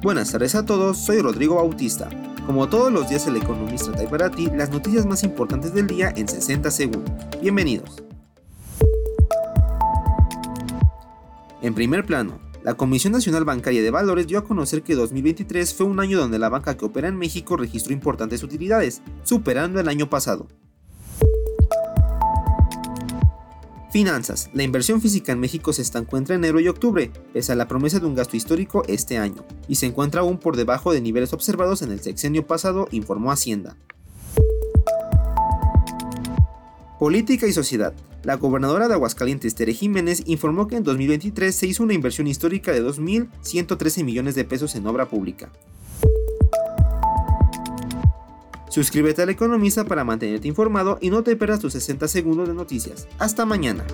Buenas tardes a todos, soy Rodrigo Bautista. Como todos los días el economista trae para ti las noticias más importantes del día en 60 segundos. Bienvenidos. En primer plano, la Comisión Nacional Bancaria de Valores dio a conocer que 2023 fue un año donde la banca que opera en México registró importantes utilidades, superando el año pasado. Finanzas. La inversión física en México se estancó entre enero y octubre, pese a la promesa de un gasto histórico este año, y se encuentra aún por debajo de niveles observados en el sexenio pasado, informó Hacienda. Política y sociedad. La gobernadora de Aguascalientes, Tere Jiménez, informó que en 2023 se hizo una inversión histórica de 2.113 millones de pesos en obra pública. Suscríbete al Economista para mantenerte informado y no te pierdas tus 60 segundos de noticias. Hasta mañana.